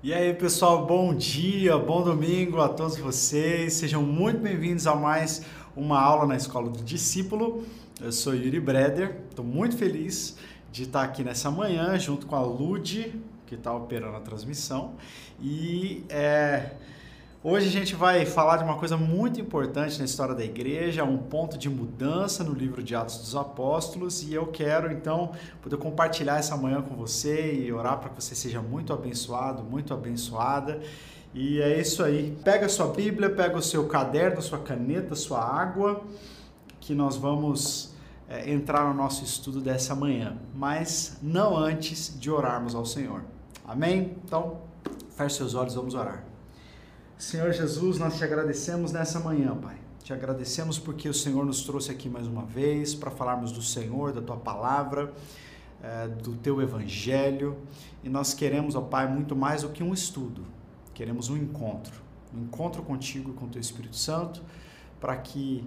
E aí, pessoal, bom dia, bom domingo a todos vocês. Sejam muito bem-vindos a mais uma aula na Escola do Discípulo. Eu sou Yuri Breder, estou muito feliz de estar aqui nessa manhã junto com a Lud, que está operando a transmissão. E é, Hoje a gente vai falar de uma coisa muito importante na história da igreja, um ponto de mudança no livro de Atos dos Apóstolos, e eu quero então poder compartilhar essa manhã com você e orar para que você seja muito abençoado, muito abençoada. E é isso aí. Pega a sua Bíblia, pega o seu caderno, sua caneta, sua água, que nós vamos é, entrar no nosso estudo dessa manhã, mas não antes de orarmos ao Senhor. Amém? Então, feche seus olhos, vamos orar. Senhor Jesus, nós te agradecemos nessa manhã, Pai. Te agradecemos porque o Senhor nos trouxe aqui mais uma vez para falarmos do Senhor, da tua palavra, é, do teu evangelho. E nós queremos, ó Pai, muito mais do que um estudo. Queremos um encontro. Um encontro contigo e com o teu Espírito Santo, para que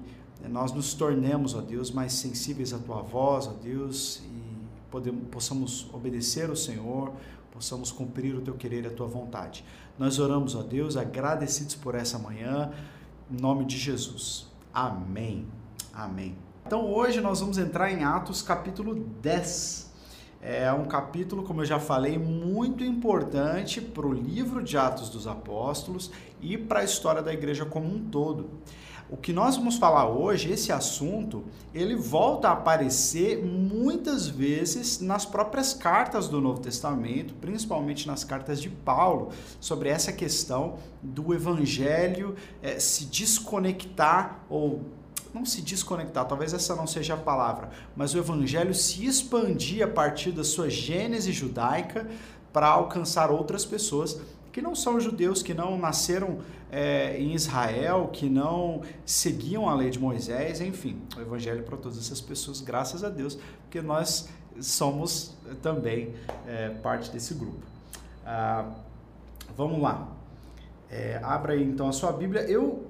nós nos tornemos, ó Deus, mais sensíveis à tua voz, ó Deus, e podemos, possamos obedecer ao Senhor, possamos cumprir o teu querer e a tua vontade. Nós oramos a Deus agradecidos por essa manhã, em nome de Jesus. Amém. Amém. Então hoje nós vamos entrar em Atos capítulo 10. É um capítulo, como eu já falei, muito importante para o livro de Atos dos Apóstolos e para a história da igreja como um todo. O que nós vamos falar hoje, esse assunto, ele volta a aparecer muitas vezes nas próprias cartas do Novo Testamento, principalmente nas cartas de Paulo, sobre essa questão do evangelho é, se desconectar ou não se desconectar, talvez essa não seja a palavra, mas o evangelho se expandir a partir da sua gênese judaica para alcançar outras pessoas que não são judeus, que não nasceram é, em Israel, que não seguiam a lei de Moisés, enfim, o evangelho para todas essas pessoas, graças a Deus, porque nós somos também é, parte desse grupo. Ah, vamos lá. É, abra aí então a sua Bíblia. Eu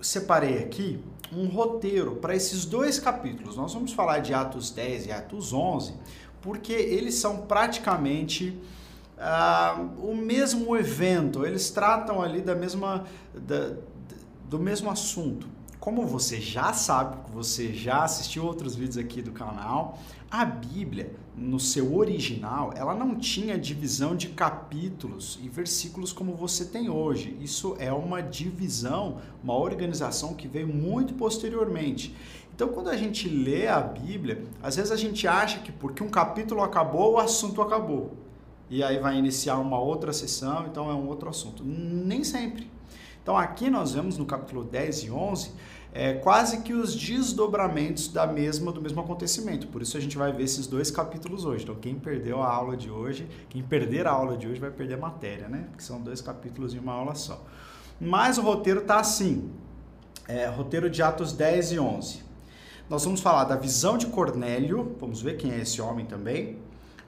separei aqui um roteiro para esses dois capítulos. Nós vamos falar de Atos 10 e Atos 11, porque eles são praticamente uh, o mesmo evento, eles tratam ali da mesma, da, do mesmo assunto. Como você já sabe, você já assistiu outros vídeos aqui do canal, a Bíblia, no seu original, ela não tinha divisão de capítulos e versículos como você tem hoje. Isso é uma divisão, uma organização que veio muito posteriormente. Então, quando a gente lê a Bíblia, às vezes a gente acha que porque um capítulo acabou, o assunto acabou e aí vai iniciar uma outra sessão, então é um outro assunto. Nem sempre. Então aqui nós vemos no capítulo 10 e 11 é, quase que os desdobramentos da mesma do mesmo acontecimento. Por isso a gente vai ver esses dois capítulos hoje. Então quem perdeu a aula de hoje, quem perder a aula de hoje vai perder a matéria, né? Que são dois capítulos em uma aula só. Mas o roteiro tá assim. É, roteiro de Atos 10 e 11. Nós vamos falar da visão de Cornélio, vamos ver quem é esse homem também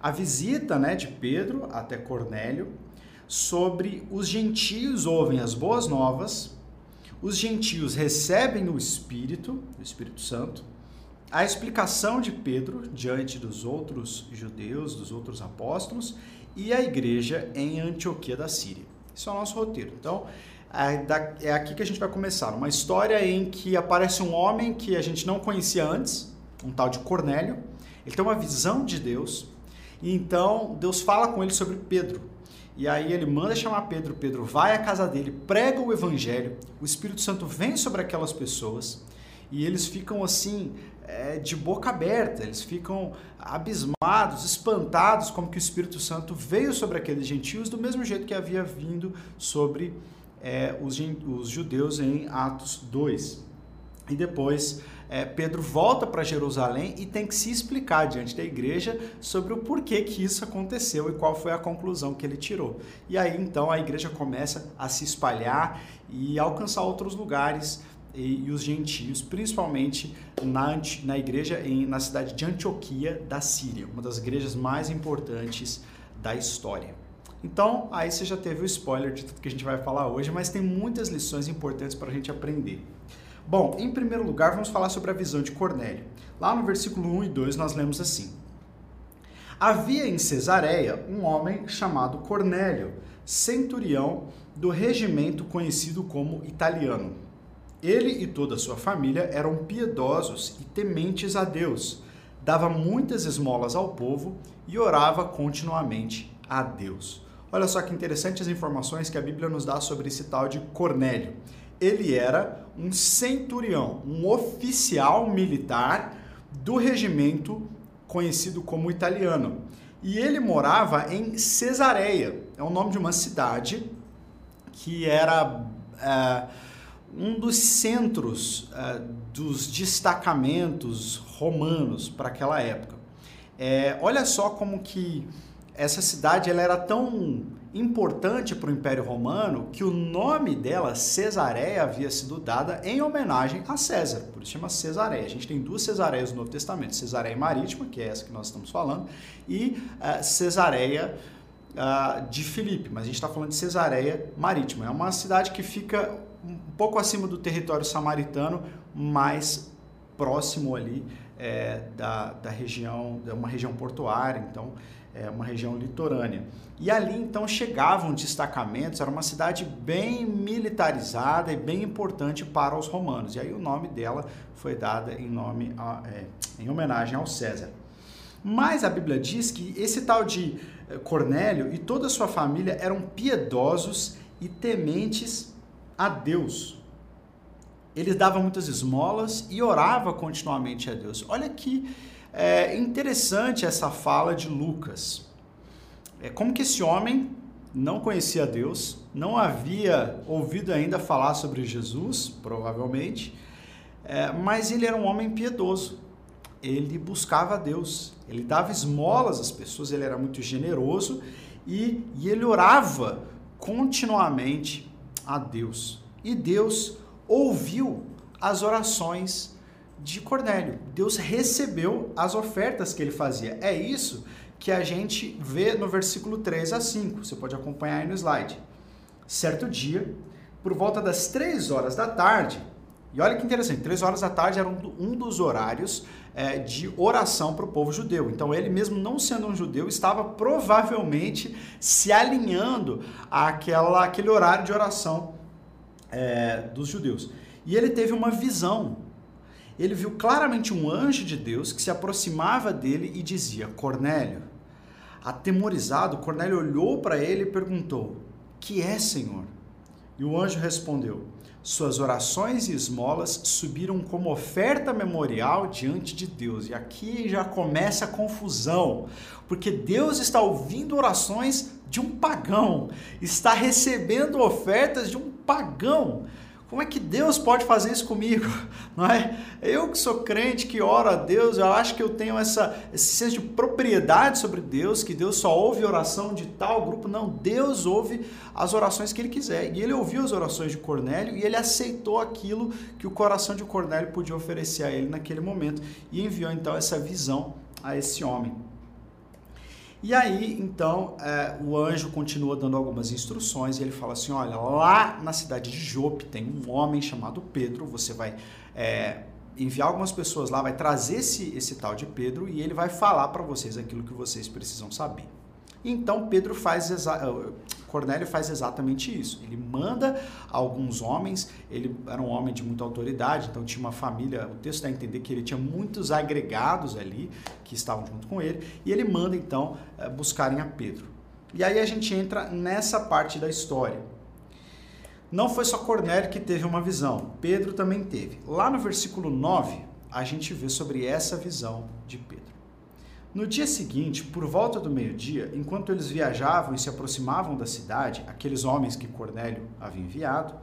a visita né, de Pedro até Cornélio sobre os gentios ouvem as boas novas, os gentios recebem o Espírito, o Espírito Santo, a explicação de Pedro diante dos outros judeus, dos outros apóstolos e a igreja em Antioquia da Síria. Isso é o nosso roteiro. Então, é aqui que a gente vai começar. Uma história em que aparece um homem que a gente não conhecia antes, um tal de Cornélio. Ele tem uma visão de Deus, e então Deus fala com ele sobre Pedro. E aí ele manda chamar Pedro, Pedro vai à casa dele, prega o evangelho, o Espírito Santo vem sobre aquelas pessoas e eles ficam assim é, de boca aberta, eles ficam abismados, espantados como que o Espírito Santo veio sobre aqueles gentios do mesmo jeito que havia vindo sobre é, os, os judeus em Atos 2. E depois é, Pedro volta para Jerusalém e tem que se explicar diante da igreja sobre o porquê que isso aconteceu e qual foi a conclusão que ele tirou. E aí então a igreja começa a se espalhar e alcançar outros lugares e, e os gentios, principalmente na, na igreja em, na cidade de Antioquia da Síria, uma das igrejas mais importantes da história. Então, aí você já teve o spoiler de tudo que a gente vai falar hoje, mas tem muitas lições importantes para a gente aprender. Bom, em primeiro lugar, vamos falar sobre a visão de Cornélio. Lá no versículo 1 e 2 nós lemos assim: Havia em Cesareia um homem chamado Cornélio, centurião do regimento conhecido como italiano. Ele e toda a sua família eram piedosos e tementes a Deus, dava muitas esmolas ao povo e orava continuamente a Deus. Olha só que interessante as informações que a Bíblia nos dá sobre esse tal de Cornélio. Ele era um centurião, um oficial militar do regimento conhecido como italiano. E ele morava em Cesareia, é o nome de uma cidade que era é, um dos centros é, dos destacamentos romanos para aquela época. É, olha só como que essa cidade ela era tão importante para o Império Romano que o nome dela, Cesareia, havia sido dada em homenagem a César, por isso chama Cesareia. A gente tem duas Cesareias no Novo Testamento, Cesareia Marítima, que é essa que nós estamos falando, e uh, Cesareia uh, de Filipe, mas a gente está falando de Cesareia Marítima. É uma cidade que fica um pouco acima do território samaritano, mais próximo ali é, da, da região, de uma região portuária, então é uma região litorânea. E ali então chegavam destacamentos, era uma cidade bem militarizada e bem importante para os romanos. E aí o nome dela foi dada em nome a, é, em homenagem ao César. Mas a Bíblia diz que esse tal de é, Cornélio e toda a sua família eram piedosos e tementes a Deus. Ele dava muitas esmolas e orava continuamente a Deus. Olha que é interessante essa fala de Lucas. É como que esse homem não conhecia Deus, não havia ouvido ainda falar sobre Jesus, provavelmente, é, mas ele era um homem piedoso. Ele buscava Deus, ele dava esmolas às pessoas, ele era muito generoso e, e ele orava continuamente a Deus. E Deus ouviu as orações de Cornélio. Deus recebeu as ofertas que ele fazia. É isso que a gente vê no versículo 3 a 5. Você pode acompanhar aí no slide. Certo dia, por volta das 3 horas da tarde, e olha que interessante, 3 horas da tarde era um dos horários é, de oração para o povo judeu. Então, ele mesmo não sendo um judeu, estava provavelmente se alinhando àquela, àquele horário de oração é, dos judeus. E ele teve uma visão ele viu claramente um anjo de Deus que se aproximava dele e dizia: Cornélio. Atemorizado, Cornélio olhou para ele e perguntou: Que é, Senhor? E o anjo respondeu: Suas orações e esmolas subiram como oferta memorial diante de Deus. E aqui já começa a confusão, porque Deus está ouvindo orações de um pagão, está recebendo ofertas de um pagão. Como é que Deus pode fazer isso comigo? Não é? Eu que sou crente, que oro a Deus, eu acho que eu tenho essa, esse senso de propriedade sobre Deus, que Deus só ouve oração de tal grupo. Não, Deus ouve as orações que ele quiser. E ele ouviu as orações de Cornélio e ele aceitou aquilo que o coração de Cornélio podia oferecer a ele naquele momento e enviou então essa visão a esse homem. E aí, então, é, o anjo continua dando algumas instruções e ele fala assim: olha, lá na cidade de Jope tem um homem chamado Pedro, você vai é, enviar algumas pessoas lá, vai trazer esse, esse tal de Pedro e ele vai falar para vocês aquilo que vocês precisam saber. Então Pedro faz Cornélio faz exatamente isso. Ele manda alguns homens, ele era um homem de muita autoridade, então tinha uma família, o texto dá a entender que ele tinha muitos agregados ali que estavam junto com ele, e ele manda então eh, buscarem a Pedro. E aí a gente entra nessa parte da história. Não foi só Cornélio que teve uma visão, Pedro também teve. Lá no versículo 9, a gente vê sobre essa visão de Pedro. No dia seguinte, por volta do meio-dia, enquanto eles viajavam e se aproximavam da cidade, aqueles homens que Cornélio havia enviado,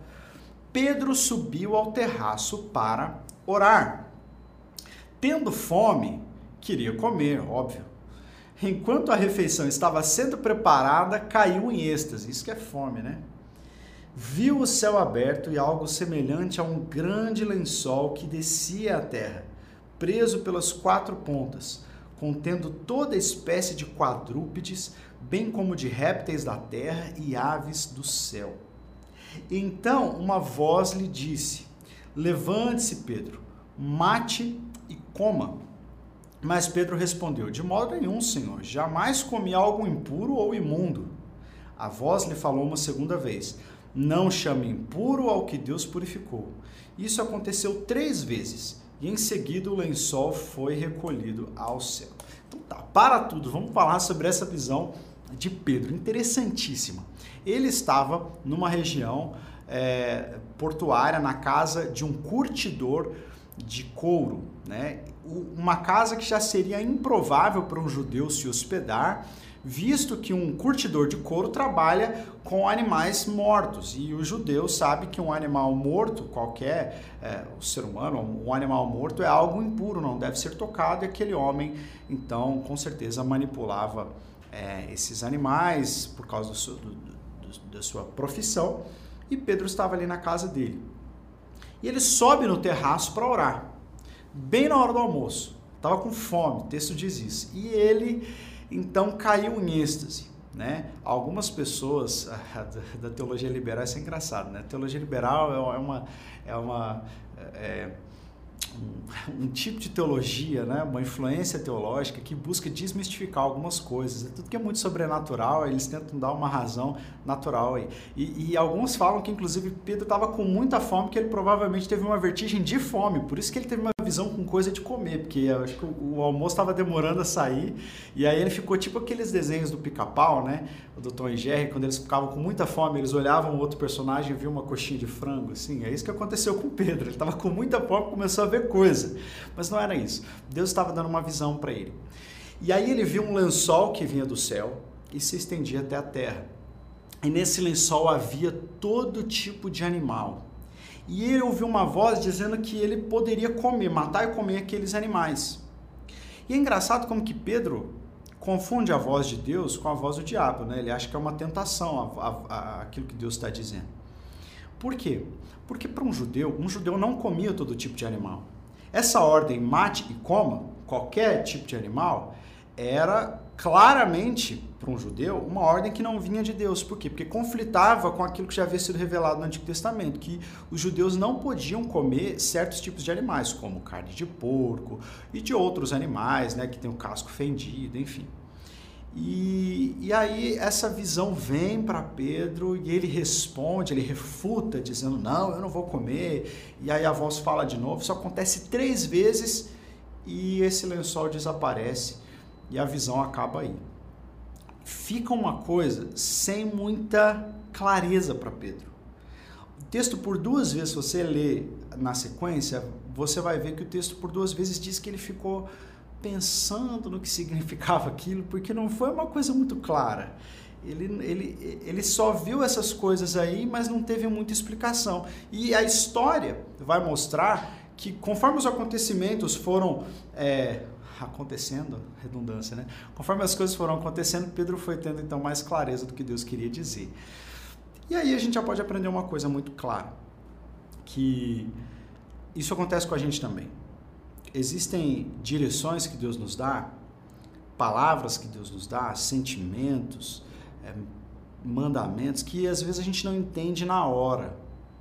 Pedro subiu ao terraço para orar. Tendo fome, queria comer, óbvio. Enquanto a refeição estava sendo preparada, caiu em êxtase. Isso que é fome, né? Viu o céu aberto e algo semelhante a um grande lençol que descia à terra, preso pelas quatro pontas contendo toda espécie de quadrúpedes, bem como de répteis da terra e aves do céu. Então uma voz lhe disse: Levante-se, Pedro, mate e coma. Mas Pedro respondeu: De modo nenhum, Senhor, jamais comi algo impuro ou imundo. A voz lhe falou uma segunda vez: Não chame impuro ao que Deus purificou. Isso aconteceu três vezes e em seguida o lençol foi recolhido ao céu. Então tá, para tudo, vamos falar sobre essa visão de Pedro, interessantíssima. Ele estava numa região é, portuária, na casa de um curtidor de couro, né? Uma casa que já seria improvável para um judeu se hospedar, visto que um curtidor de couro trabalha com animais mortos e o judeu sabe que um animal morto, qualquer é, ser humano, um animal morto é algo impuro, não deve ser tocado e aquele homem então com certeza manipulava é, esses animais por causa do, do, do, da sua profissão e Pedro estava ali na casa dele. E ele sobe no terraço para orar, bem na hora do almoço. Estava com fome, o texto diz isso. E ele então caiu em êxtase. Né? Algumas pessoas da teologia liberal, isso é engraçado, né? Teologia liberal é uma, é uma é, um, um, tipo de teologia, né? uma influência teológica que busca desmistificar algumas coisas. É tudo que é muito sobrenatural, eles tentam dar uma razão natural aí. E, e alguns falam que, inclusive, Pedro estava com muita fome, que ele provavelmente teve uma vertigem de fome, por isso que ele teve uma visão com coisa de comer, porque acho que o, o almoço estava demorando a sair, e aí ele ficou tipo aqueles desenhos do pica-pau, né? Do Tom e Jerry, quando eles ficavam com muita fome, eles olhavam outro personagem e viam uma coxinha de frango, assim. É isso que aconteceu com Pedro. Ele estava com muita fome, começou a ver coisa. Mas não era isso. Deus estava dando uma visão para ele. E aí ele viu um lençol que vinha do céu e se estendia até a terra. E nesse lençol havia todo tipo de animal e ele ouviu uma voz dizendo que ele poderia comer, matar e comer aqueles animais. E é engraçado como que Pedro confunde a voz de Deus com a voz do diabo, né? Ele acha que é uma tentação a, a, a, aquilo que Deus está dizendo. Por quê? Porque para um judeu, um judeu não comia todo tipo de animal. Essa ordem mate e coma qualquer tipo de animal era claramente, para um judeu, uma ordem que não vinha de Deus. Por quê? Porque conflitava com aquilo que já havia sido revelado no Antigo Testamento, que os judeus não podiam comer certos tipos de animais, como carne de porco e de outros animais, né, que tem o casco fendido, enfim. E, e aí essa visão vem para Pedro e ele responde, ele refuta, dizendo, não, eu não vou comer. E aí a voz fala de novo, isso acontece três vezes e esse lençol desaparece e a visão acaba aí. Fica uma coisa sem muita clareza para Pedro. O texto, por duas vezes, se você lê na sequência, você vai ver que o texto, por duas vezes, diz que ele ficou pensando no que significava aquilo, porque não foi uma coisa muito clara. Ele, ele, ele só viu essas coisas aí, mas não teve muita explicação. E a história vai mostrar que, conforme os acontecimentos foram é, acontecendo, redundância, né? Conforme as coisas foram acontecendo, Pedro foi tendo então mais clareza do que Deus queria dizer. E aí a gente já pode aprender uma coisa muito clara, que isso acontece com a gente também. Existem direções que Deus nos dá, palavras que Deus nos dá, sentimentos, é, mandamentos que às vezes a gente não entende na hora.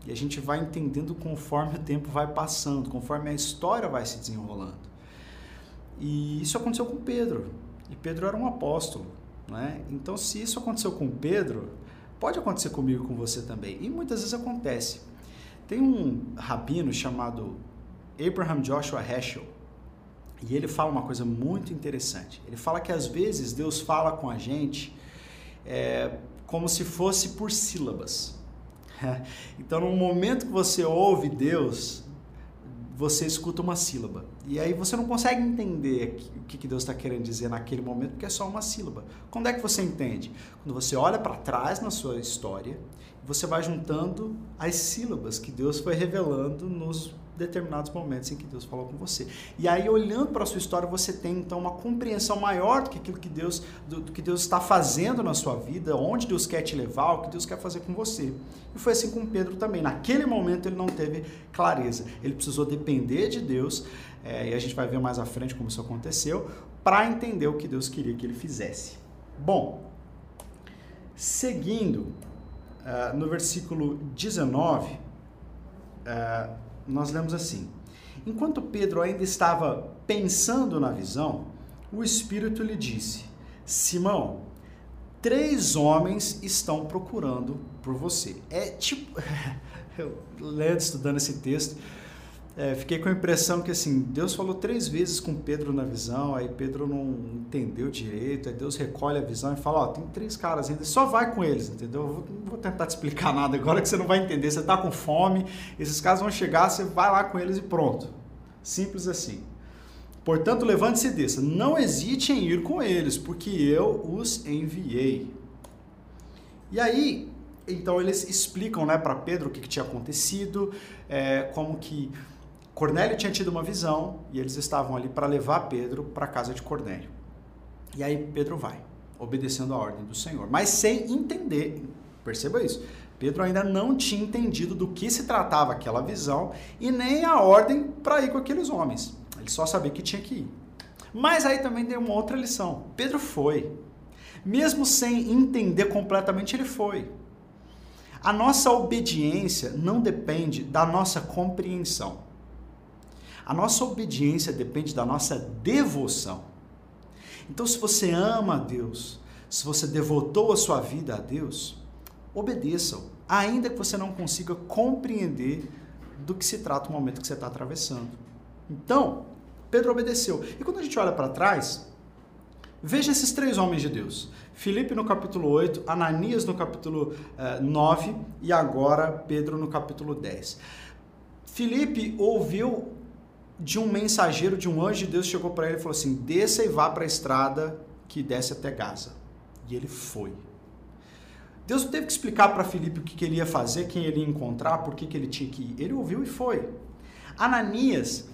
E a gente vai entendendo conforme o tempo vai passando, conforme a história vai se desenrolando. E isso aconteceu com Pedro. E Pedro era um apóstolo. Né? Então, se isso aconteceu com Pedro, pode acontecer comigo com você também. E muitas vezes acontece. Tem um rabino chamado Abraham Joshua Heschel. E ele fala uma coisa muito interessante. Ele fala que às vezes Deus fala com a gente é, como se fosse por sílabas. Então, no momento que você ouve Deus, você escuta uma sílaba. E aí você não consegue entender o que Deus está querendo dizer naquele momento, porque é só uma sílaba. Quando é que você entende? Quando você olha para trás na sua história, você vai juntando as sílabas que Deus foi revelando nos determinados momentos em que Deus falou com você. E aí, olhando para a sua história, você tem então uma compreensão maior do que aquilo que Deus, do, do, que Deus está fazendo na sua vida, onde Deus quer te levar, o que Deus quer fazer com você. E foi assim com Pedro também. Naquele momento ele não teve clareza. Ele precisou depender de Deus, é, e a gente vai ver mais à frente como isso aconteceu, para entender o que Deus queria que ele fizesse. Bom, seguindo, uh, no versículo 19, uh, nós lemos assim: Enquanto Pedro ainda estava pensando na visão, o Espírito lhe disse: Simão, três homens estão procurando por você. É tipo, eu lendo, estudando esse texto, é, fiquei com a impressão que assim, Deus falou três vezes com Pedro na visão, aí Pedro não entendeu direito, aí Deus recolhe a visão e fala, ó, tem três caras ainda, só vai com eles, entendeu? Eu vou, não vou tentar te explicar nada agora que você não vai entender, você tá com fome, esses caras vão chegar, você vai lá com eles e pronto. Simples assim. Portanto, levante-se e desça. Não hesite em ir com eles, porque eu os enviei. E aí, então eles explicam né, para Pedro o que, que tinha acontecido, é, como que Cornélio tinha tido uma visão e eles estavam ali para levar Pedro para a casa de Cornélio. E aí Pedro vai, obedecendo a ordem do Senhor, mas sem entender, perceba isso. Pedro ainda não tinha entendido do que se tratava aquela visão e nem a ordem para ir com aqueles homens. Ele só sabia que tinha que ir. Mas aí também tem uma outra lição. Pedro foi. Mesmo sem entender completamente, ele foi. A nossa obediência não depende da nossa compreensão. A nossa obediência depende da nossa devoção. Então, se você ama a Deus, se você devotou a sua vida a Deus, obedeça-o, ainda que você não consiga compreender do que se trata o momento que você está atravessando. Então, Pedro obedeceu. E quando a gente olha para trás, veja esses três homens de Deus. Filipe no capítulo 8, Ananias no capítulo eh, 9 e agora Pedro no capítulo 10. Filipe ouviu de um mensageiro, de um anjo de Deus, chegou para ele e falou assim: desça e vá para a estrada que desce até Gaza. E ele foi. Deus não teve que explicar para Filipe o que, que, ele ia fazer, quem ele ia encontrar, por que, que ele tinha que ir. Ele ouviu e foi. Ananias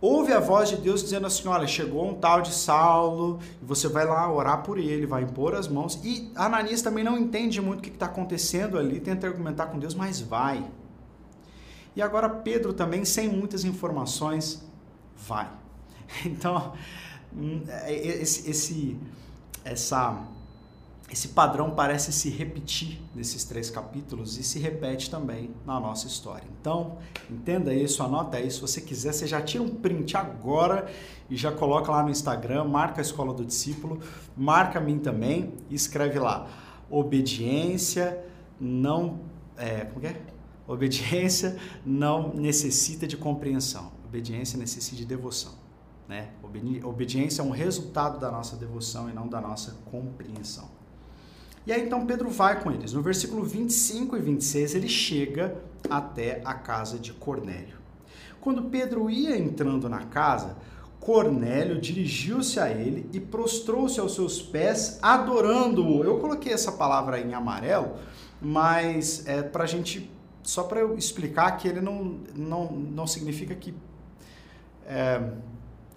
ouve a voz de Deus dizendo assim: olha, chegou um tal de Saulo, você vai lá orar por ele, vai impor as mãos. E Ananias também não entende muito o que está acontecendo ali, tenta argumentar com Deus, mas vai. E agora Pedro também, sem muitas informações, vai. Então, hum, é, é, esse, esse essa esse padrão parece se repetir nesses três capítulos e se repete também na nossa história. Então, entenda isso, anota isso. Se você quiser, você já tira um print agora e já coloca lá no Instagram, marca a Escola do Discípulo, marca mim também e escreve lá. Obediência não. É, como é? Obediência não necessita de compreensão. Obediência necessita de devoção. Né? Obediência é um resultado da nossa devoção e não da nossa compreensão. E aí então Pedro vai com eles. No versículo 25 e 26 ele chega até a casa de Cornélio. Quando Pedro ia entrando na casa, Cornélio dirigiu-se a ele e prostrou-se aos seus pés, adorando-o. Eu coloquei essa palavra em amarelo, mas é para a gente, só para eu explicar que ele não, não, não significa que, é,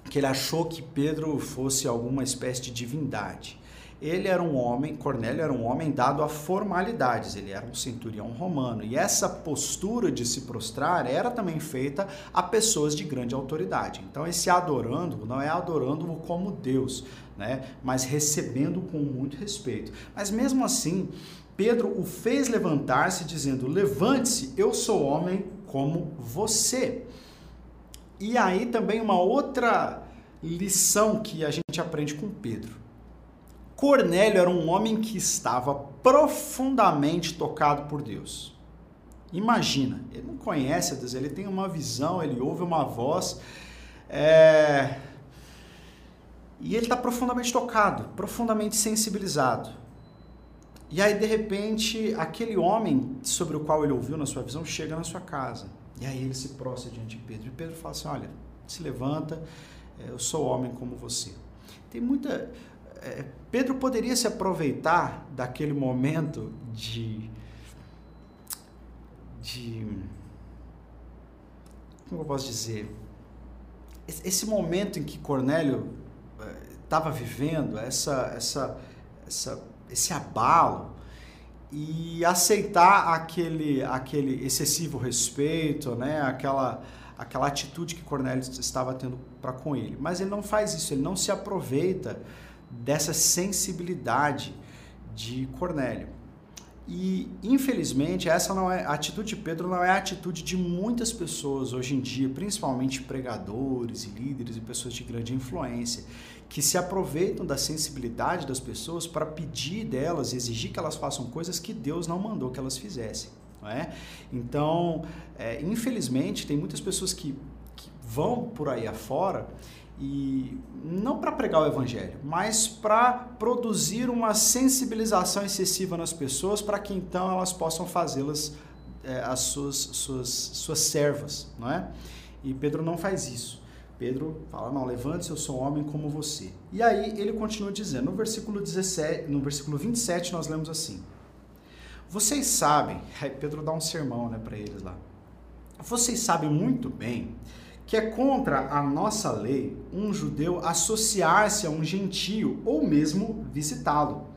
que ele achou que Pedro fosse alguma espécie de divindade ele era um homem, Cornélio era um homem dado a formalidades, ele era um centurião romano. E essa postura de se prostrar era também feita a pessoas de grande autoridade. Então, esse adorando não é adorando-o como Deus, né? mas recebendo com muito respeito. Mas mesmo assim, Pedro o fez levantar-se, dizendo: Levante-se, eu sou homem como você. E aí também uma outra lição que a gente aprende com Pedro. Cornélio era um homem que estava profundamente tocado por Deus. Imagina, ele não conhece Deus, ele tem uma visão, ele ouve uma voz, é... e ele está profundamente tocado, profundamente sensibilizado. E aí, de repente, aquele homem sobre o qual ele ouviu na sua visão chega na sua casa. E aí ele se prostra diante de Pedro. E Pedro fala assim: Olha, se levanta, é, eu sou homem como você. Tem muita é, Pedro poderia se aproveitar daquele momento de. de. como eu posso dizer? Esse momento em que Cornélio estava é, vivendo, essa, essa, essa, esse abalo, e aceitar aquele, aquele excessivo respeito, né? aquela, aquela atitude que Cornélio estava tendo para com ele. Mas ele não faz isso, ele não se aproveita dessa sensibilidade de Cornélio. E, infelizmente, essa não é a atitude de Pedro não é a atitude de muitas pessoas hoje em dia, principalmente pregadores e líderes e pessoas de grande influência, que se aproveitam da sensibilidade das pessoas para pedir delas, exigir que elas façam coisas que Deus não mandou que elas fizessem. Não é? Então, é, infelizmente, tem muitas pessoas que, que vão por aí afora e não para pregar o evangelho, mas para produzir uma sensibilização excessiva nas pessoas para que então elas possam fazê-las é, as suas, suas, suas servas, não é? E Pedro não faz isso. Pedro fala: "Não, levante-se, eu sou homem como você". E aí ele continua dizendo, no versículo 17, no versículo 27 nós lemos assim: Vocês sabem, aí Pedro dá um sermão, né, para eles lá. Vocês sabem muito bem que é contra a nossa lei um judeu associar-se a um gentio ou mesmo visitá-lo.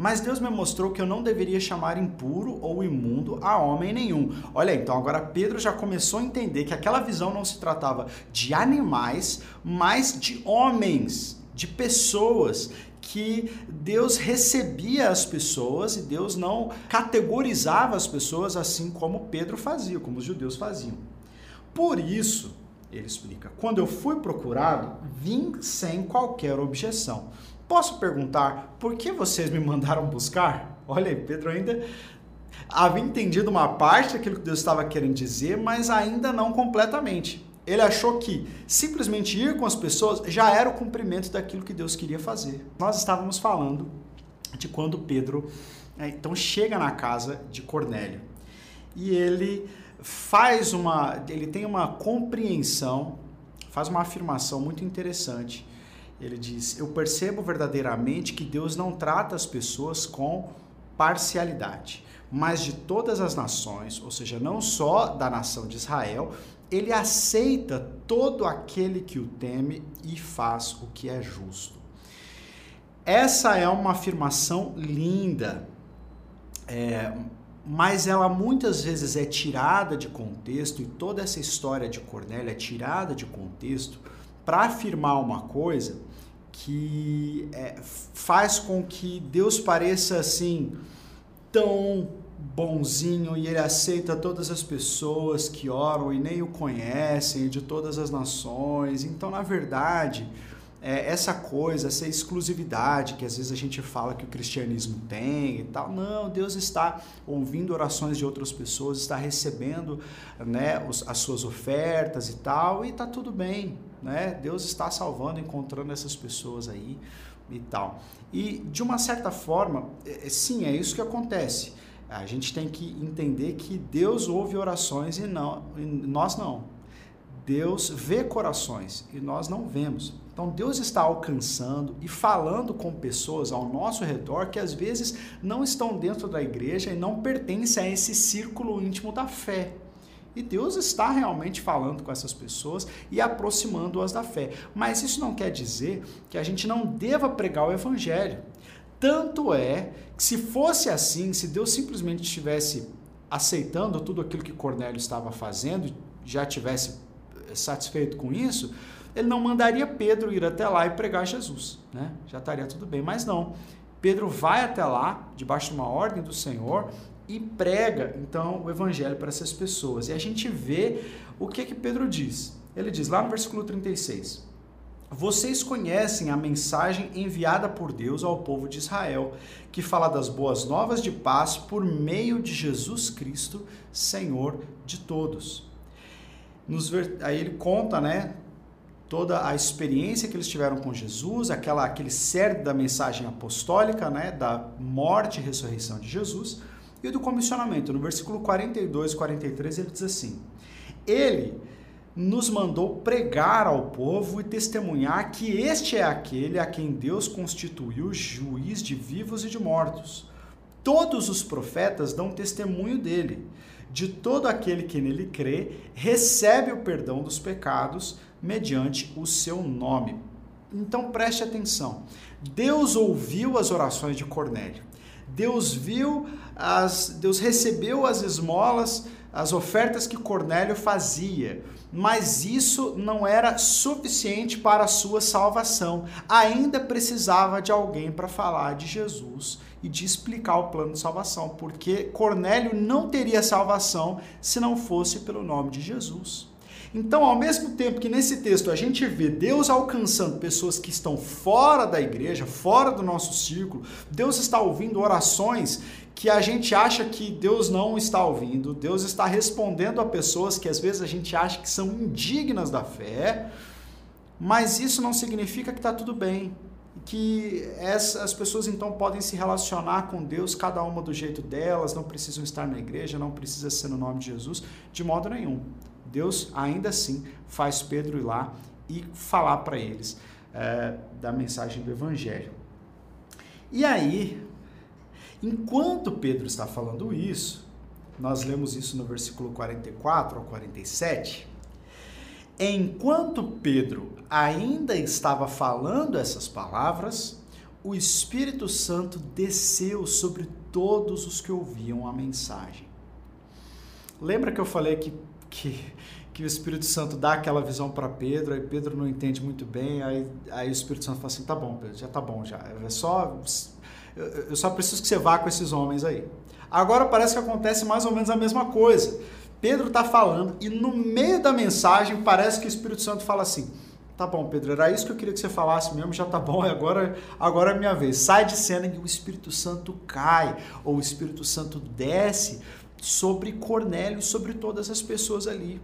Mas Deus me mostrou que eu não deveria chamar impuro ou imundo a homem nenhum. Olha, então agora Pedro já começou a entender que aquela visão não se tratava de animais, mas de homens, de pessoas que Deus recebia as pessoas e Deus não categorizava as pessoas assim como Pedro fazia, como os judeus faziam. Por isso, ele explica: quando eu fui procurado, vim sem qualquer objeção. Posso perguntar por que vocês me mandaram buscar? Olha aí, Pedro ainda havia entendido uma parte daquilo que Deus estava querendo dizer, mas ainda não completamente. Ele achou que simplesmente ir com as pessoas já era o cumprimento daquilo que Deus queria fazer. Nós estávamos falando de quando Pedro é, então chega na casa de Cornélio e ele faz uma, ele tem uma compreensão, faz uma afirmação muito interessante. Ele diz: Eu percebo verdadeiramente que Deus não trata as pessoas com parcialidade, mas de todas as nações, ou seja, não só da nação de Israel, ele aceita todo aquele que o teme e faz o que é justo. Essa é uma afirmação linda. É, mas ela muitas vezes é tirada de contexto e toda essa história de Cornélio é tirada de contexto para afirmar uma coisa que é, faz com que Deus pareça assim tão bonzinho e ele aceita todas as pessoas que oram e nem o conhecem de todas as nações. Então, na verdade, é, essa coisa, essa exclusividade que às vezes a gente fala que o cristianismo tem e tal. Não, Deus está ouvindo orações de outras pessoas, está recebendo né, os, as suas ofertas e tal, e está tudo bem. Né? Deus está salvando, encontrando essas pessoas aí e tal. E de uma certa forma, é, é, sim, é isso que acontece. A gente tem que entender que Deus ouve orações e, não, e nós não. Deus vê corações e nós não vemos. Então Deus está alcançando e falando com pessoas ao nosso redor que às vezes não estão dentro da igreja e não pertencem a esse círculo íntimo da fé. E Deus está realmente falando com essas pessoas e aproximando-as da fé. Mas isso não quer dizer que a gente não deva pregar o evangelho. Tanto é que se fosse assim, se Deus simplesmente estivesse aceitando tudo aquilo que Cornélio estava fazendo, já tivesse satisfeito com isso, ele não mandaria Pedro ir até lá e pregar Jesus, né? Já estaria tudo bem, mas não. Pedro vai até lá, debaixo de uma ordem do Senhor, e prega então o evangelho para essas pessoas. E a gente vê o que que Pedro diz. Ele diz lá no versículo 36: Vocês conhecem a mensagem enviada por Deus ao povo de Israel, que fala das boas novas de paz por meio de Jesus Cristo, Senhor de todos. Nos, aí ele conta, né, toda a experiência que eles tiveram com Jesus, aquela, aquele cerne da mensagem apostólica, né, da morte e ressurreição de Jesus, e do comissionamento. No versículo 42 e 43 ele diz assim: Ele nos mandou pregar ao povo e testemunhar que este é aquele a quem Deus constituiu juiz de vivos e de mortos. Todos os profetas dão testemunho dele de todo aquele que nele crê, recebe o perdão dos pecados mediante o seu nome. Então preste atenção. Deus ouviu as orações de Cornélio. Deus viu, as, Deus recebeu as esmolas, as ofertas que Cornélio fazia, mas isso não era suficiente para a sua salvação. Ainda precisava de alguém para falar de Jesus e de explicar o plano de salvação, porque Cornélio não teria salvação se não fosse pelo nome de Jesus. Então, ao mesmo tempo que nesse texto a gente vê Deus alcançando pessoas que estão fora da igreja, fora do nosso círculo, Deus está ouvindo orações que a gente acha que Deus não está ouvindo, Deus está respondendo a pessoas que às vezes a gente acha que são indignas da fé, mas isso não significa que está tudo bem. Que as pessoas então podem se relacionar com Deus, cada uma do jeito delas, não precisam estar na igreja, não precisa ser no nome de Jesus, de modo nenhum. Deus ainda assim faz Pedro ir lá e falar para eles é, da mensagem do Evangelho. E aí, enquanto Pedro está falando isso, nós lemos isso no versículo 44 ao 47. Enquanto Pedro ainda estava falando essas palavras, o Espírito Santo desceu sobre todos os que ouviam a mensagem. Lembra que eu falei que que, que o Espírito Santo dá aquela visão para Pedro, aí Pedro não entende muito bem, aí, aí o Espírito Santo fala assim, tá bom, Pedro, já tá bom, já, é só, eu só preciso que você vá com esses homens aí. Agora parece que acontece mais ou menos a mesma coisa. Pedro está falando e no meio da mensagem parece que o Espírito Santo fala assim, tá bom, Pedro, era isso que eu queria que você falasse mesmo, já tá bom, agora, agora é minha vez. Sai de cena e o Espírito Santo cai, ou o Espírito Santo desce sobre Cornélio sobre todas as pessoas ali.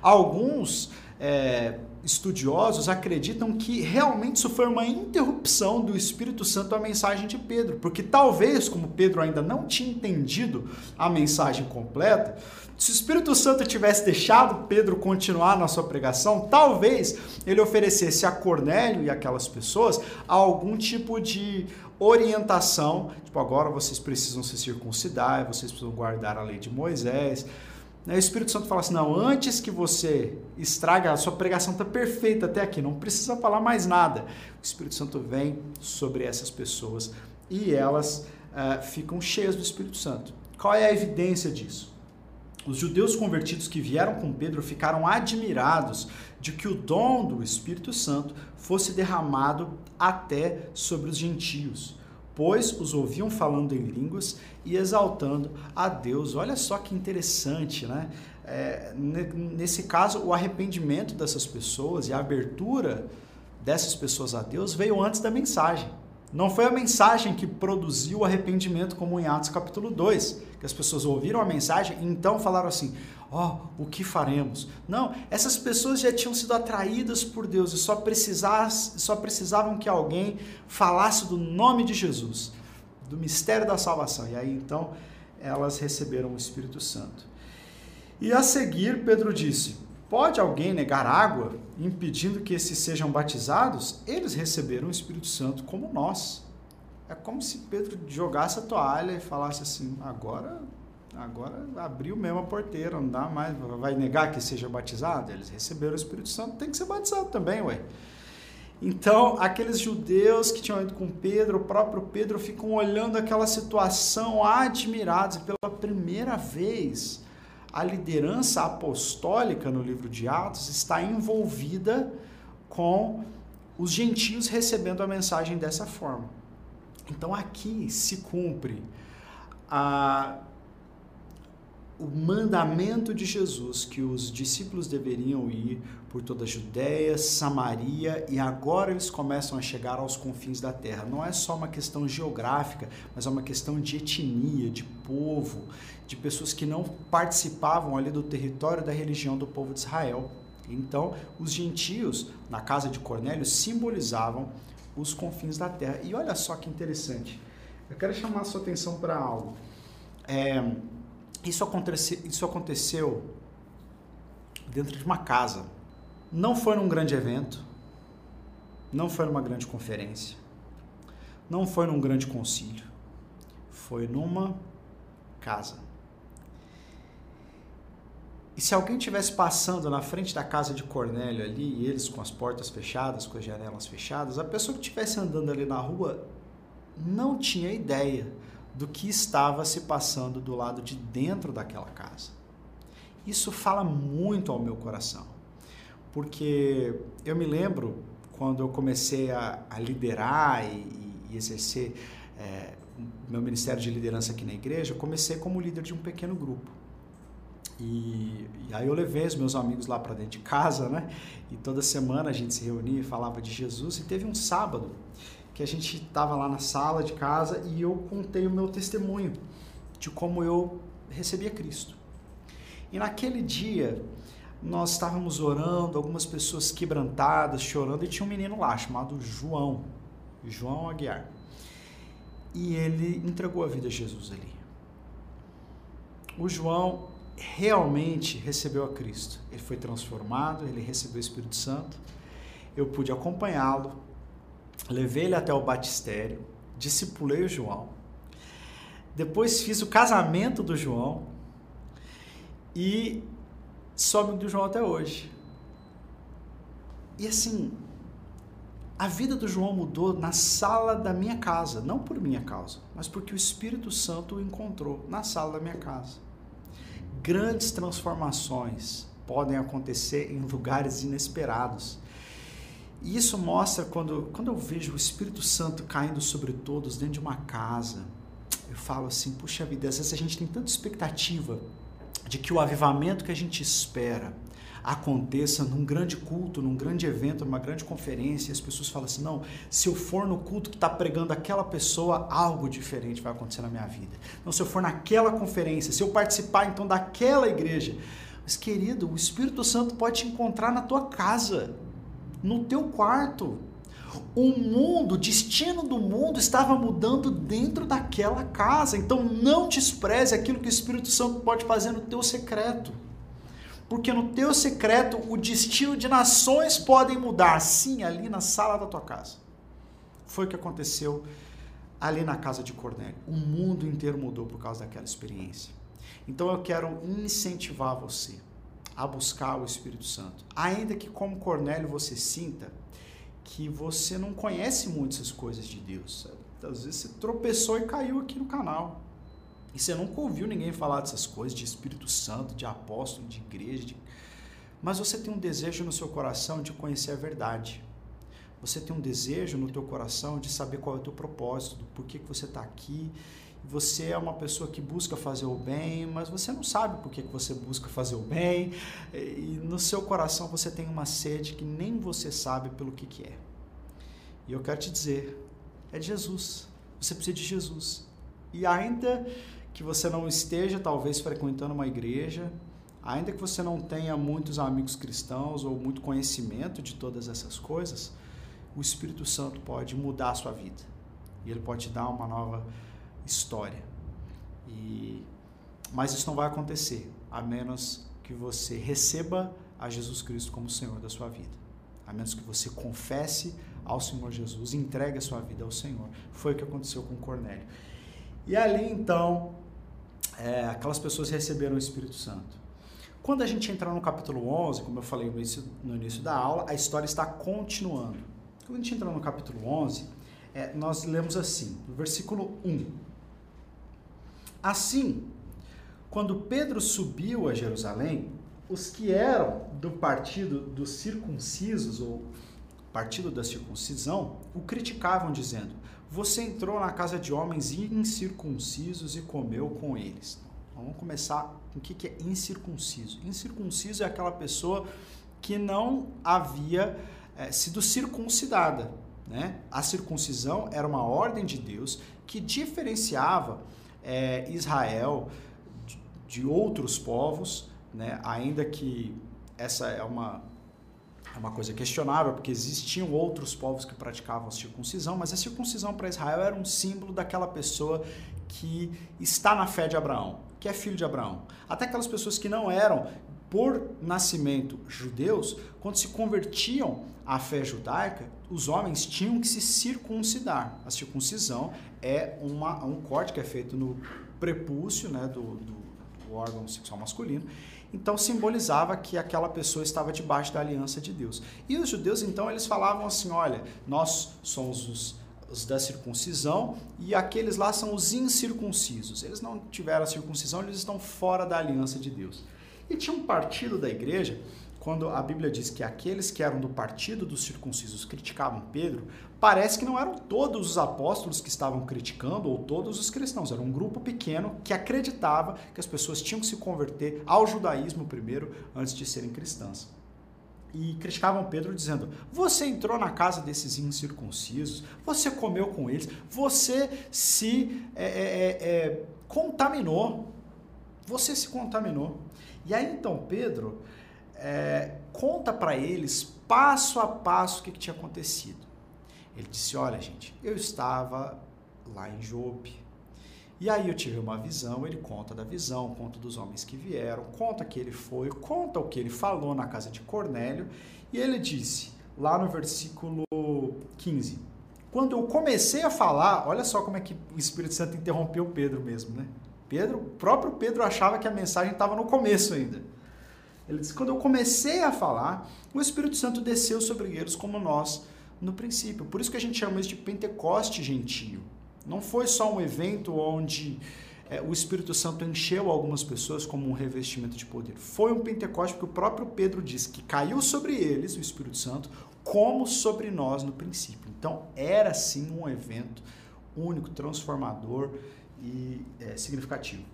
Alguns é, estudiosos acreditam que realmente isso foi uma interrupção do Espírito Santo à mensagem de Pedro, porque talvez, como Pedro ainda não tinha entendido a mensagem completa, se o Espírito Santo tivesse deixado Pedro continuar na sua pregação, talvez ele oferecesse a Cornélio e aquelas pessoas algum tipo de orientação, tipo, agora vocês precisam se circuncidar, vocês precisam guardar a lei de Moisés. O Espírito Santo fala assim: não, antes que você estraga, a sua pregação está perfeita até aqui, não precisa falar mais nada. O Espírito Santo vem sobre essas pessoas e elas uh, ficam cheias do Espírito Santo. Qual é a evidência disso? Os judeus convertidos que vieram com Pedro ficaram admirados de que o dom do Espírito Santo fosse derramado até sobre os gentios, pois os ouviam falando em línguas e exaltando a Deus. Olha só que interessante, né? É, nesse caso, o arrependimento dessas pessoas e a abertura dessas pessoas a Deus veio antes da mensagem. Não foi a mensagem que produziu o arrependimento, como em Atos capítulo 2, que as pessoas ouviram a mensagem e então falaram assim: Ó, oh, o que faremos? Não, essas pessoas já tinham sido atraídas por Deus e só, precisasse, só precisavam que alguém falasse do nome de Jesus, do mistério da salvação. E aí então elas receberam o Espírito Santo. E a seguir, Pedro disse: Pode alguém negar água, impedindo que esses sejam batizados? Eles receberam o Espírito Santo como nós. É como se Pedro jogasse a toalha e falasse assim: agora, agora abriu mesmo a porteira, não dá mais, vai negar que seja batizado? Eles receberam o Espírito Santo, tem que ser batizado também, ué. Então, aqueles judeus que tinham ido com Pedro, o próprio Pedro, ficam olhando aquela situação admirados e pela primeira vez a liderança apostólica no livro de Atos está envolvida com os gentios recebendo a mensagem dessa forma. Então aqui se cumpre a, o mandamento de Jesus que os discípulos deveriam ir por toda a Judéia, Samaria e agora eles começam a chegar aos confins da terra. Não é só uma questão geográfica, mas é uma questão de etnia, de povo, de pessoas que não participavam ali do território da religião do povo de Israel. Então, os gentios, na casa de Cornélio, simbolizavam os confins da terra. E olha só que interessante. Eu quero chamar a sua atenção para algo. É, isso, aconteceu, isso aconteceu dentro de uma casa não foi num grande evento, não foi numa grande conferência, não foi num grande concílio, foi numa casa. E se alguém tivesse passando na frente da casa de Cornélio ali, e eles com as portas fechadas, com as janelas fechadas, a pessoa que estivesse andando ali na rua não tinha ideia do que estava se passando do lado de dentro daquela casa. Isso fala muito ao meu coração, porque eu me lembro quando eu comecei a, a liderar e, e exercer é, meu ministério de liderança aqui na igreja, eu comecei como líder de um pequeno grupo. E, e, aí eu levei os meus amigos lá para dentro de casa, né? E toda semana a gente se reunia e falava de Jesus. E teve um sábado que a gente estava lá na sala de casa e eu contei o meu testemunho de como eu recebia Cristo. E naquele dia nós estávamos orando, algumas pessoas quebrantadas, chorando, e tinha um menino lá chamado João, João Aguiar. E ele entregou a vida a Jesus ali. O João realmente recebeu a Cristo. Ele foi transformado, ele recebeu o Espírito Santo. Eu pude acompanhá-lo, levei ele até o batistério, discipulei o João. Depois fiz o casamento do João e sou amigo do João até hoje. E assim, a vida do João mudou na sala da minha casa, não por minha causa, mas porque o Espírito Santo o encontrou na sala da minha casa grandes transformações podem acontecer em lugares inesperados. E isso mostra quando, quando eu vejo o Espírito Santo caindo sobre todos dentro de uma casa. Eu falo assim, puxa vida, às vezes a gente tem tanta expectativa de que o avivamento que a gente espera, aconteça num grande culto, num grande evento, numa grande conferência, e as pessoas falam assim: não, se eu for no culto que está pregando aquela pessoa, algo diferente vai acontecer na minha vida. Não, se eu for naquela conferência, se eu participar então daquela igreja. Mas, querido, o Espírito Santo pode te encontrar na tua casa, no teu quarto. O mundo, o destino do mundo estava mudando dentro daquela casa. Então não despreze aquilo que o Espírito Santo pode fazer no teu secreto porque no teu secreto o destino de nações podem mudar, sim, ali na sala da tua casa. Foi o que aconteceu ali na casa de Cornélio. O mundo inteiro mudou por causa daquela experiência. Então eu quero incentivar você a buscar o Espírito Santo, ainda que como Cornélio você sinta que você não conhece muito essas coisas de Deus. Às vezes você tropeçou e caiu aqui no canal. E você nunca ouviu ninguém falar dessas coisas, de Espírito Santo, de apóstolo, de igreja. De... Mas você tem um desejo no seu coração de conhecer a verdade. Você tem um desejo no teu coração de saber qual é o teu propósito, por que, que você está aqui. Você é uma pessoa que busca fazer o bem, mas você não sabe por que, você busca fazer o bem. E no seu coração você tem uma sede que nem você sabe pelo que, que é. E eu quero te dizer, é Jesus. Você precisa de Jesus. E ainda que você não esteja talvez frequentando uma igreja, ainda que você não tenha muitos amigos cristãos ou muito conhecimento de todas essas coisas, o Espírito Santo pode mudar a sua vida. E ele pode te dar uma nova história. E mas isso não vai acontecer a menos que você receba a Jesus Cristo como Senhor da sua vida. A menos que você confesse ao Senhor Jesus, entregue a sua vida ao Senhor. Foi o que aconteceu com Cornélio. E ali então é, aquelas pessoas receberam o Espírito Santo. Quando a gente entrar no capítulo 11, como eu falei no início, no início da aula, a história está continuando. Quando a gente entra no capítulo 11, é, nós lemos assim, no versículo 1. Assim, quando Pedro subiu a Jerusalém, os que eram do partido dos circuncisos, ou partido da circuncisão, o criticavam, dizendo: você entrou na casa de homens incircuncisos e comeu com eles. Vamos começar com o que é incircunciso. Incircunciso é aquela pessoa que não havia é, sido circuncidada. Né? A circuncisão era uma ordem de Deus que diferenciava é, Israel de, de outros povos, né? ainda que essa é uma é uma coisa questionável, porque existiam outros povos que praticavam a circuncisão, mas a circuncisão para Israel era um símbolo daquela pessoa que está na fé de Abraão, que é filho de Abraão. Até aquelas pessoas que não eram, por nascimento, judeus, quando se convertiam à fé judaica, os homens tinham que se circuncidar. A circuncisão é uma, um corte que é feito no prepúcio né, do, do, do órgão sexual masculino então simbolizava que aquela pessoa estava debaixo da aliança de Deus. E os judeus então eles falavam assim, olha, nós somos os os da circuncisão e aqueles lá são os incircuncisos. Eles não tiveram a circuncisão, eles estão fora da aliança de Deus. E tinha um partido da igreja, quando a Bíblia diz que aqueles que eram do partido dos circuncisos criticavam Pedro, parece que não eram todos os apóstolos que estavam criticando ou todos os cristãos, era um grupo pequeno que acreditava que as pessoas tinham que se converter ao judaísmo primeiro antes de serem cristãs e criticavam Pedro dizendo: Você entrou na casa desses incircuncisos, você comeu com eles, você se é, é, é, é, contaminou. Você se contaminou. E aí então Pedro é, conta para eles passo a passo o que, que tinha acontecido. Ele disse: Olha, gente, eu estava lá em Jope e aí eu tive uma visão, ele conta da visão, conta dos homens que vieram, conta que ele foi, conta o que ele falou na casa de Cornélio, e ele disse, lá no versículo 15, quando eu comecei a falar, olha só como é que o Espírito Santo interrompeu Pedro mesmo, né? Pedro, o próprio Pedro achava que a mensagem estava no começo ainda. Ele disse: quando eu comecei a falar, o Espírito Santo desceu sobre eles como nós no princípio. Por isso que a gente chama isso de Pentecoste gentio. Não foi só um evento onde é, o Espírito Santo encheu algumas pessoas como um revestimento de poder. Foi um Pentecoste porque o próprio Pedro diz que caiu sobre eles o Espírito Santo como sobre nós no princípio. Então era sim um evento único, transformador e é, significativo.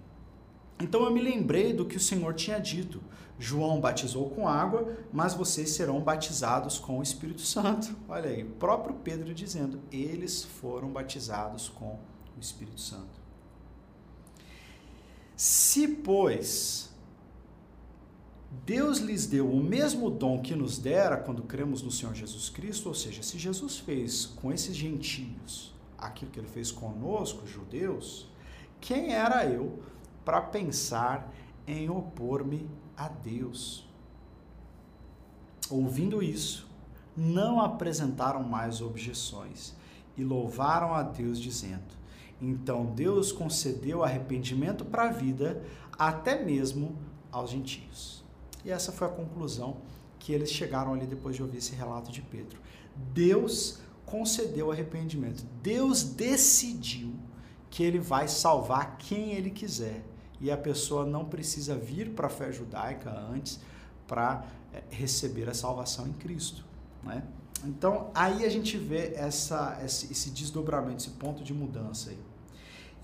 Então eu me lembrei do que o Senhor tinha dito. João batizou com água, mas vocês serão batizados com o Espírito Santo. Olha aí, o próprio Pedro dizendo: eles foram batizados com o Espírito Santo. Se, pois, Deus lhes deu o mesmo dom que nos dera quando cremos no Senhor Jesus Cristo, ou seja, se Jesus fez com esses gentios aquilo que ele fez conosco, judeus, quem era eu para pensar em opor-me a Deus. Ouvindo isso, não apresentaram mais objeções e louvaram a Deus, dizendo: Então Deus concedeu arrependimento para a vida, até mesmo aos gentios. E essa foi a conclusão que eles chegaram ali depois de ouvir esse relato de Pedro. Deus concedeu arrependimento. Deus decidiu que ele vai salvar quem ele quiser e a pessoa não precisa vir para a fé judaica antes para é, receber a salvação em Cristo. Né? Então aí a gente vê essa, esse, esse desdobramento, esse ponto de mudança aí.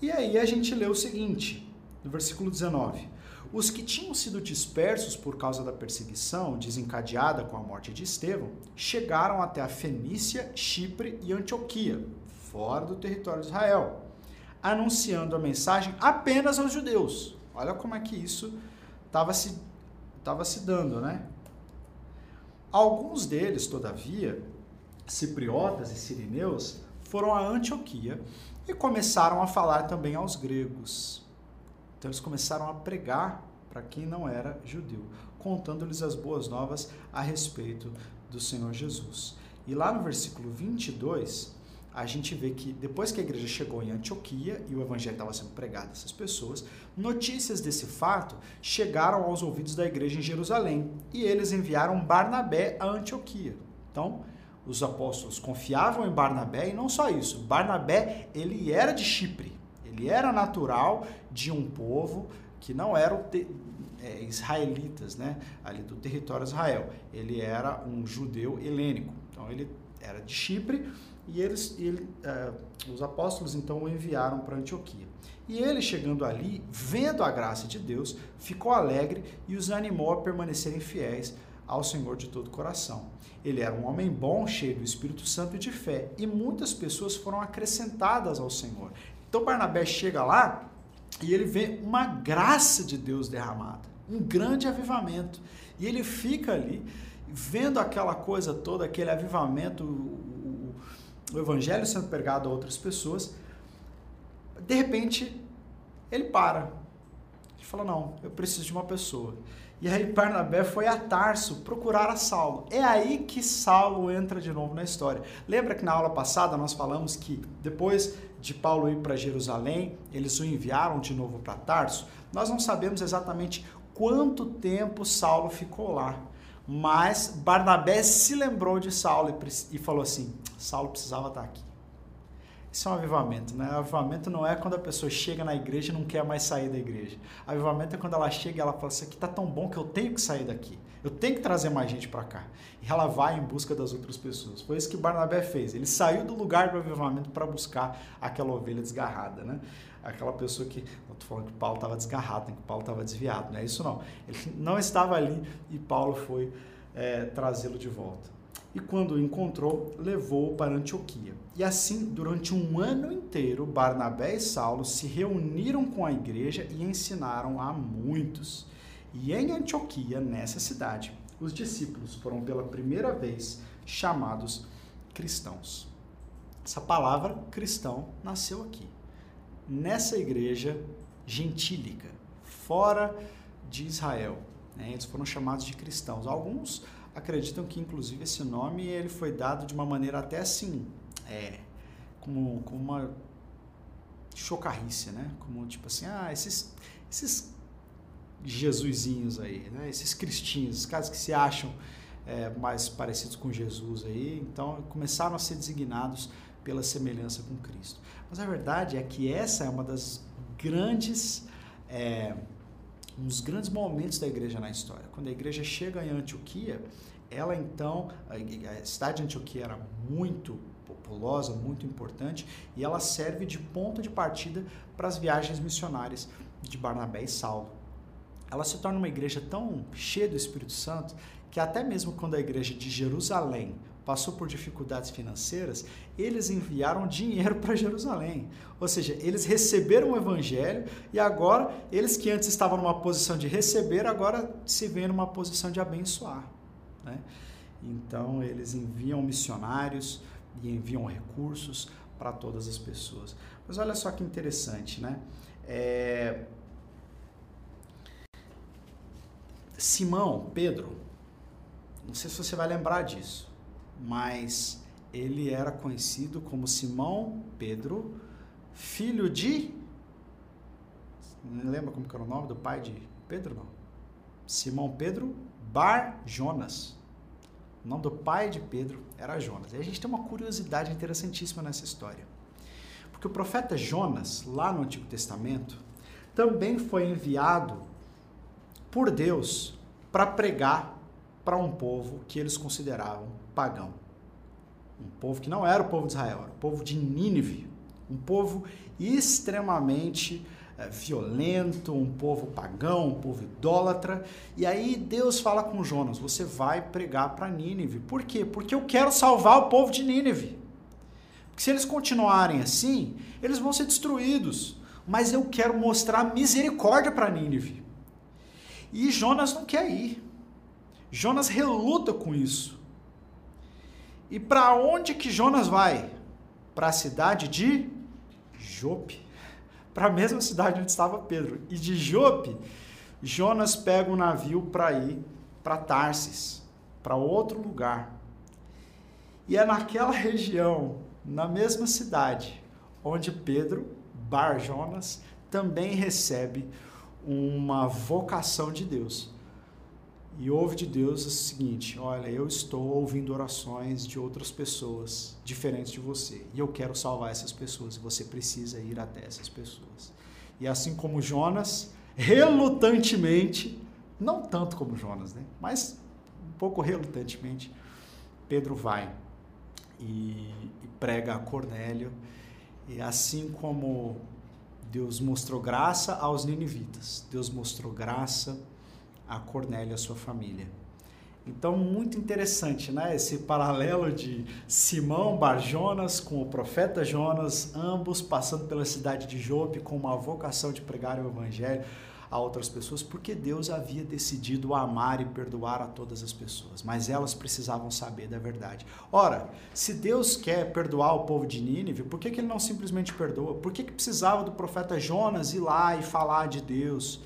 E aí a gente lê o seguinte, no versículo 19: Os que tinham sido dispersos por causa da perseguição desencadeada com a morte de Estevão chegaram até a Fenícia, Chipre e Antioquia, fora do território de Israel anunciando a mensagem apenas aos judeus. Olha como é que isso estava se, tava se dando, né? Alguns deles, todavia, cipriotas e sirineus, foram a Antioquia e começaram a falar também aos gregos. Então eles começaram a pregar para quem não era judeu, contando-lhes as boas novas a respeito do Senhor Jesus. E lá no versículo 22, a gente vê que depois que a igreja chegou em Antioquia e o evangelho estava sendo pregado a essas pessoas, notícias desse fato chegaram aos ouvidos da igreja em Jerusalém e eles enviaram Barnabé a Antioquia. Então, os apóstolos confiavam em Barnabé e não só isso, Barnabé ele era de Chipre, ele era natural de um povo que não eram é, israelitas, né, ali do território Israel. Ele era um judeu helênico, então ele era de Chipre e eles, ele, uh, os apóstolos então o enviaram para Antioquia. E ele, chegando ali, vendo a graça de Deus, ficou alegre e os animou a permanecerem fiéis ao Senhor de todo o coração. Ele era um homem bom, cheio do Espírito Santo e de fé, e muitas pessoas foram acrescentadas ao Senhor. Então Barnabé chega lá e ele vê uma graça de Deus derramada, um grande avivamento. E ele fica ali vendo aquela coisa toda, aquele avivamento, o evangelho sendo pregado a outras pessoas, de repente ele para. Ele fala: Não, eu preciso de uma pessoa. E aí Barnabé foi a Tarso procurar a Saulo. É aí que Saulo entra de novo na história. Lembra que na aula passada nós falamos que depois de Paulo ir para Jerusalém, eles o enviaram de novo para Tarso? Nós não sabemos exatamente quanto tempo Saulo ficou lá. Mas Barnabé se lembrou de Saulo e falou assim: Saulo precisava estar aqui. Isso é um avivamento, né? Avivamento não é quando a pessoa chega na igreja e não quer mais sair da igreja. Avivamento é quando ela chega e ela fala: Isso aqui tá tão bom que eu tenho que sair daqui. Eu tenho que trazer mais gente para cá. E ela vai em busca das outras pessoas. Foi isso que Barnabé fez. Ele saiu do lugar do avivamento para buscar aquela ovelha desgarrada, né? Aquela pessoa que. Eu tô falando que Paulo estava desgarrado, né? que Paulo estava desviado. Não é isso, não. Ele não estava ali e Paulo foi é, trazê-lo de volta e quando o encontrou, levou-o para Antioquia. E assim, durante um ano inteiro, Barnabé e Saulo se reuniram com a igreja e ensinaram a muitos. E em Antioquia, nessa cidade, os discípulos foram pela primeira vez chamados cristãos. Essa palavra cristão nasceu aqui, nessa igreja gentílica, fora de Israel. Né? Eles foram chamados de cristãos. Alguns acreditam que inclusive esse nome ele foi dado de uma maneira até assim, é, como, como uma chocarrice, né? Como tipo assim, ah, esses, esses Jesusinhos aí, né? Esses cristinhos, esses caras que se acham é, mais parecidos com Jesus aí, então começaram a ser designados pela semelhança com Cristo. Mas a verdade é que essa é uma das grandes é, um dos grandes momentos da igreja na história. Quando a igreja chega em Antioquia, ela então, a cidade de Antioquia era muito populosa, muito importante, e ela serve de ponto de partida para as viagens missionárias de Barnabé e Saulo. Ela se torna uma igreja tão cheia do Espírito Santo que até mesmo quando a igreja de Jerusalém passou por dificuldades financeiras, eles enviaram dinheiro para Jerusalém. Ou seja, eles receberam o evangelho e agora, eles que antes estavam numa posição de receber, agora se veem numa posição de abençoar. Né? Então, eles enviam missionários e enviam recursos para todas as pessoas. Mas olha só que interessante, né? É... Simão, Pedro, não sei se você vai lembrar disso mas ele era conhecido como Simão Pedro, filho de. Não lembra como era o nome do pai de Pedro? Não. Simão Pedro Bar Jonas. O nome do pai de Pedro era Jonas. E a gente tem uma curiosidade interessantíssima nessa história. Porque o profeta Jonas, lá no Antigo Testamento, também foi enviado por Deus para pregar para um povo que eles consideravam pagão. Um povo que não era o povo de Israel, era o povo de Nínive. Um povo extremamente é, violento, um povo pagão, um povo idólatra. E aí Deus fala com Jonas: você vai pregar para Nínive. Por quê? Porque eu quero salvar o povo de Nínive. Porque se eles continuarem assim, eles vão ser destruídos. Mas eu quero mostrar misericórdia para Nínive. E Jonas não quer ir. Jonas reluta com isso. E para onde que Jonas vai? Para a cidade de Jope. Para a mesma cidade onde estava Pedro. E de Jope, Jonas pega um navio para ir para Tarsis, para outro lugar. E é naquela região, na mesma cidade, onde Pedro, Bar Jonas, também recebe uma vocação de Deus e ouve de Deus o seguinte: olha, eu estou ouvindo orações de outras pessoas diferentes de você e eu quero salvar essas pessoas e você precisa ir até essas pessoas. E assim como Jonas, relutantemente, não tanto como Jonas, né? Mas um pouco relutantemente, Pedro vai e, e prega a Cornélio. E assim como Deus mostrou graça aos ninivitas, Deus mostrou graça a Cornélio e a sua família. Então, muito interessante, né? Esse paralelo de Simão Bar Jonas com o profeta Jonas, ambos passando pela cidade de Jope com uma vocação de pregar o evangelho a outras pessoas, porque Deus havia decidido amar e perdoar a todas as pessoas, mas elas precisavam saber da verdade. Ora, se Deus quer perdoar o povo de Nínive, por que, que ele não simplesmente perdoa? Por que, que precisava do profeta Jonas ir lá e falar de Deus?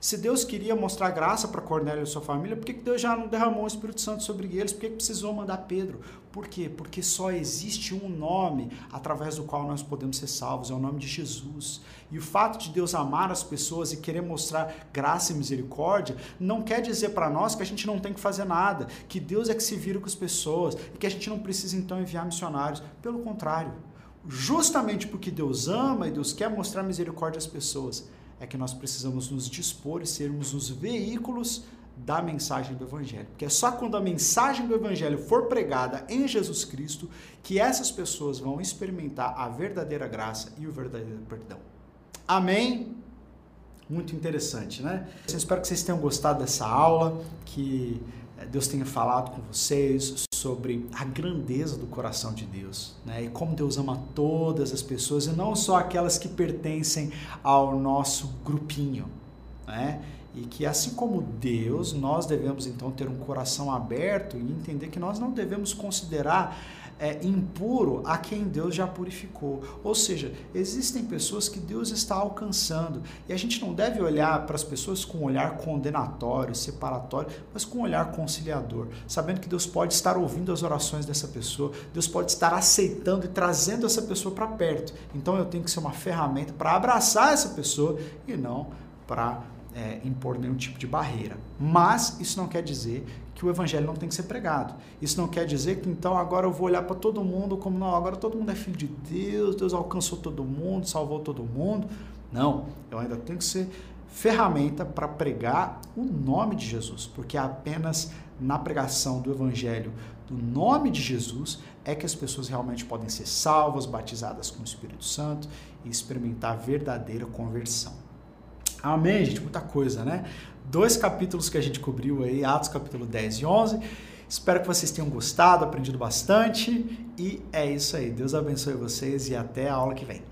Se Deus queria mostrar graça para Cornélio e sua família, por que Deus já não derramou o Espírito Santo sobre eles? Por que precisou mandar Pedro? Por quê? Porque só existe um nome através do qual nós podemos ser salvos, é o nome de Jesus. E o fato de Deus amar as pessoas e querer mostrar graça e misericórdia não quer dizer para nós que a gente não tem que fazer nada, que Deus é que se vira com as pessoas e que a gente não precisa então enviar missionários. Pelo contrário, justamente porque Deus ama e Deus quer mostrar misericórdia às pessoas, é que nós precisamos nos dispor e sermos os veículos da mensagem do Evangelho. Porque é só quando a mensagem do Evangelho for pregada em Jesus Cristo que essas pessoas vão experimentar a verdadeira graça e o verdadeiro perdão. Amém? Muito interessante, né? Eu espero que vocês tenham gostado dessa aula, que eh, Deus tenha falado com vocês sobre a grandeza do coração de Deus, né? E como Deus ama todas as pessoas e não só aquelas que pertencem ao nosso grupinho, né? E que assim como Deus, nós devemos então ter um coração aberto e entender que nós não devemos considerar é, impuro a quem Deus já purificou. Ou seja, existem pessoas que Deus está alcançando e a gente não deve olhar para as pessoas com um olhar condenatório, separatório, mas com um olhar conciliador, sabendo que Deus pode estar ouvindo as orações dessa pessoa, Deus pode estar aceitando e trazendo essa pessoa para perto. Então eu tenho que ser uma ferramenta para abraçar essa pessoa e não para é, impor nenhum tipo de barreira. Mas isso não quer dizer que o evangelho não tem que ser pregado. Isso não quer dizer que então agora eu vou olhar para todo mundo como não, agora todo mundo é filho de Deus, Deus alcançou todo mundo, salvou todo mundo. Não, eu ainda tenho que ser ferramenta para pregar o nome de Jesus, porque é apenas na pregação do evangelho do nome de Jesus é que as pessoas realmente podem ser salvas, batizadas com o Espírito Santo e experimentar a verdadeira conversão. Amém, gente? Muita coisa, né? Dois capítulos que a gente cobriu aí, Atos capítulo 10 e 11. Espero que vocês tenham gostado, aprendido bastante. E é isso aí. Deus abençoe vocês e até a aula que vem.